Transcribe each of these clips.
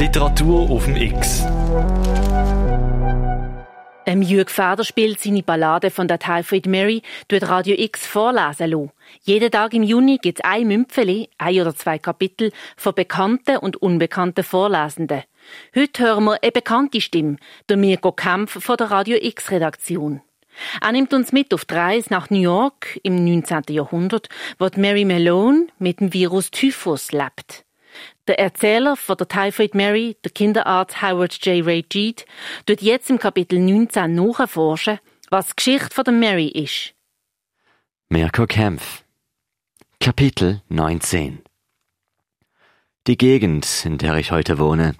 Literatur auf dem X. Ähm, Jürg Feder spielt seine Ballade von der Typhoid Mary durch Radio X vorlesen lassen. Jeden Tag im Juni gibt es ein Mümpfeli, ein oder zwei Kapitel von bekannten und unbekannten Vorlesenden. Heute hören wir eine bekannte Stimme, der Mirko Kempf von der Radio X Redaktion. Er nimmt uns mit auf die Reise nach New York im 19. Jahrhundert, wo Mary Malone mit dem Virus Typhus lebt. Der Erzähler von der Typhoid Mary, der Kinderarzt Howard J. Ray Jeed, tut jetzt im Kapitel 19 nachforschen, was die Geschichte von der Mary ist. Mirko Kempf Kapitel 19 Die Gegend, in der ich heute wohne,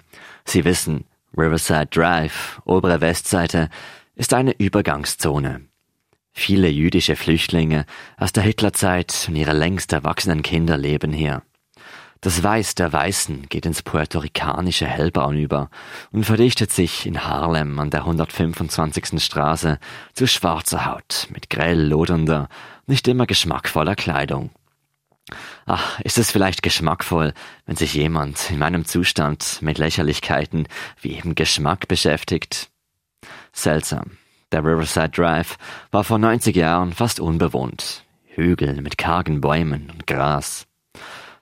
Sie wissen, Riverside Drive, obere Westseite, ist eine Übergangszone. Viele jüdische Flüchtlinge aus der Hitlerzeit und ihre längst erwachsenen Kinder leben hier. Das Weiß der Weißen geht ins puerto-ricanische Hellbraun über und verdichtet sich in Harlem an der 125. Straße zu schwarzer Haut mit grell lodernder, nicht immer geschmackvoller Kleidung. Ach, ist es vielleicht geschmackvoll, wenn sich jemand in meinem Zustand mit Lächerlichkeiten wie eben Geschmack beschäftigt? Seltsam. Der Riverside Drive war vor 90 Jahren fast unbewohnt. Hügel mit kargen Bäumen und Gras.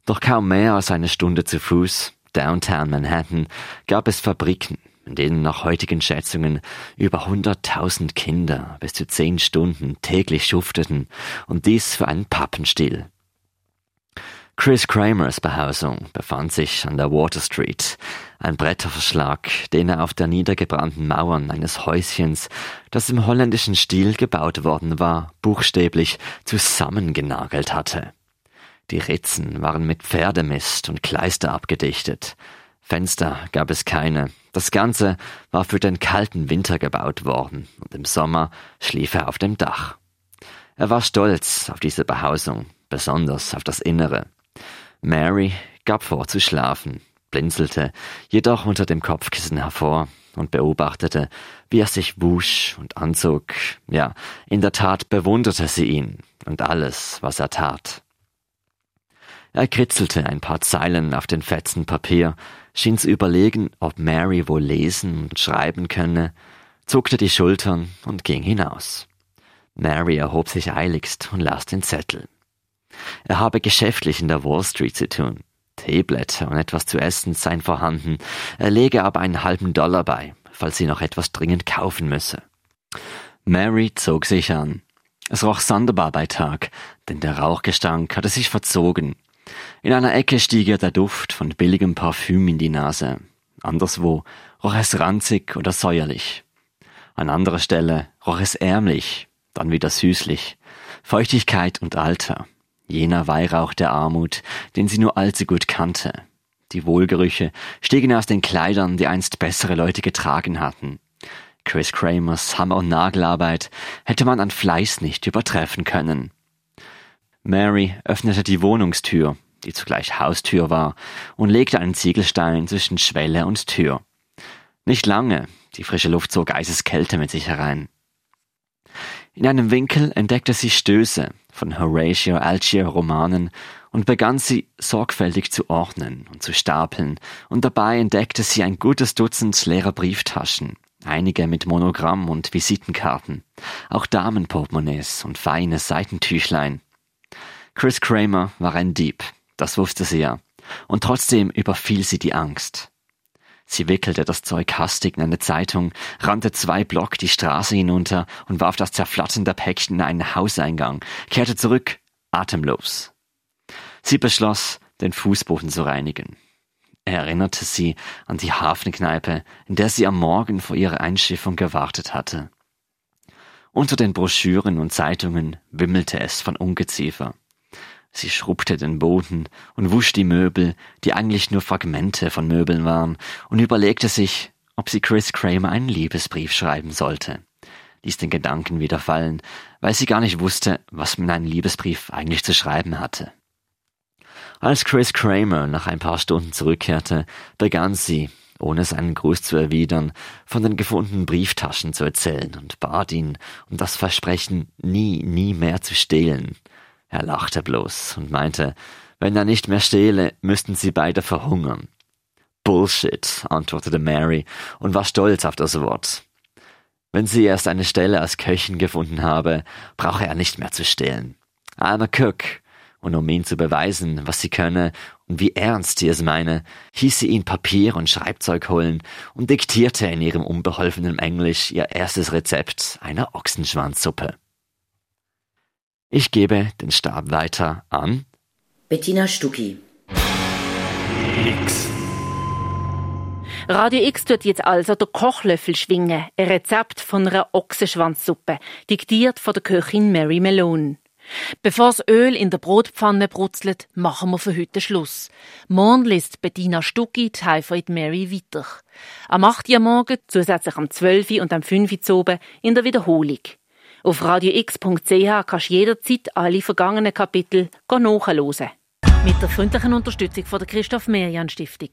Doch kaum mehr als eine Stunde zu Fuß, downtown Manhattan, gab es Fabriken, in denen nach heutigen Schätzungen über 100.000 Kinder bis zu zehn Stunden täglich schufteten und dies für einen Pappenstiel. Chris Kramers Behausung befand sich an der Water Street, ein Bretterverschlag, den er auf der niedergebrannten Mauern eines Häuschens, das im holländischen Stil gebaut worden war, buchstäblich zusammengenagelt hatte. Die Ritzen waren mit Pferdemist und Kleister abgedichtet. Fenster gab es keine. Das Ganze war für den kalten Winter gebaut worden und im Sommer schlief er auf dem Dach. Er war stolz auf diese Behausung, besonders auf das Innere. Mary gab vor zu schlafen, blinzelte jedoch unter dem Kopfkissen hervor und beobachtete, wie er sich wusch und anzog. Ja, in der Tat bewunderte sie ihn und alles, was er tat. Er kritzelte ein paar Zeilen auf den Fetzen Papier, schien zu überlegen, ob Mary wohl lesen und schreiben könne, zuckte die Schultern und ging hinaus. Mary erhob sich eiligst und las den Zettel. Er habe geschäftlich in der Wall Street zu tun. Teeblätter und etwas zu essen seien vorhanden, er lege aber einen halben Dollar bei, falls sie noch etwas dringend kaufen müsse. Mary zog sich an. Es roch sonderbar bei Tag, denn der Rauchgestank hatte sich verzogen in einer Ecke stieg ihr der Duft von billigem Parfüm in die Nase. Anderswo roch es ranzig oder säuerlich. An anderer Stelle roch es ärmlich, dann wieder süßlich. Feuchtigkeit und Alter. Jener Weihrauch der Armut, den sie nur allzu gut kannte. Die Wohlgerüche stiegen aus den Kleidern, die einst bessere Leute getragen hatten. Chris Kramers Hammer- und Nagelarbeit hätte man an Fleiß nicht übertreffen können. Mary öffnete die Wohnungstür, die zugleich Haustür war, und legte einen Ziegelstein zwischen Schwelle und Tür. Nicht lange, die frische Luft zog Eiseskälte mit sich herein. In einem Winkel entdeckte sie Stöße von Horatio Algier Romanen und begann sie sorgfältig zu ordnen und zu stapeln, und dabei entdeckte sie ein gutes Dutzend leerer Brieftaschen, einige mit Monogramm und Visitenkarten, auch Damenportemonnaies und feine Seitentüchlein. Chris Kramer war ein Dieb, das wusste sie ja, und trotzdem überfiel sie die Angst. Sie wickelte das Zeug hastig in eine Zeitung, rannte zwei Block die Straße hinunter und warf das zerflatternde Päckchen in einen Hauseingang, kehrte zurück, atemlos. Sie beschloss, den Fußboden zu reinigen. Er erinnerte sie an die Hafenkneipe, in der sie am Morgen vor ihrer Einschiffung gewartet hatte. Unter den Broschüren und Zeitungen wimmelte es von Ungeziefer. Sie schrubbte den Boden und wusch die Möbel, die eigentlich nur Fragmente von Möbeln waren, und überlegte sich, ob sie Chris Kramer einen Liebesbrief schreiben sollte. Ließ den Gedanken wieder fallen, weil sie gar nicht wusste, was man in einen Liebesbrief eigentlich zu schreiben hatte. Als Chris Kramer nach ein paar Stunden zurückkehrte, begann sie, ohne seinen Gruß zu erwidern, von den gefundenen Brieftaschen zu erzählen und bat ihn um das Versprechen, nie, nie mehr zu stehlen. Er lachte bloß und meinte, wenn er nicht mehr stehle, müssten sie beide verhungern. Bullshit, antwortete Mary und war stolz auf das Wort. Wenn sie erst eine Stelle als Köchin gefunden habe, brauche er nicht mehr zu stillen. I'm a cook. Und um ihm zu beweisen, was sie könne und wie ernst sie es meine, hieß sie ihn Papier und Schreibzeug holen und diktierte in ihrem unbeholfenen Englisch ihr erstes Rezept einer Ochsenschwanzsuppe. Ich gebe den Stab weiter an Bettina Stucki. X. Radio X tut jetzt also den Kochlöffel schwingen, ein Rezept von einer Ochsenschwanzsuppe, diktiert von der Köchin Mary Malone. Bevor das Öl in der Brotpfanne brutzelt, machen wir für heute Schluss. Morgen liest Bettina Stucki Typhoid Mary weiter. Am 8. Uhr morgen, zusätzlich am 12. und am 5. Uhr oben in der Wiederholung. Auf radiox.ch kannst du jederzeit alle vergangenen Kapitel nachhören. Mit der freundlichen Unterstützung von der Christoph Merian Stiftung.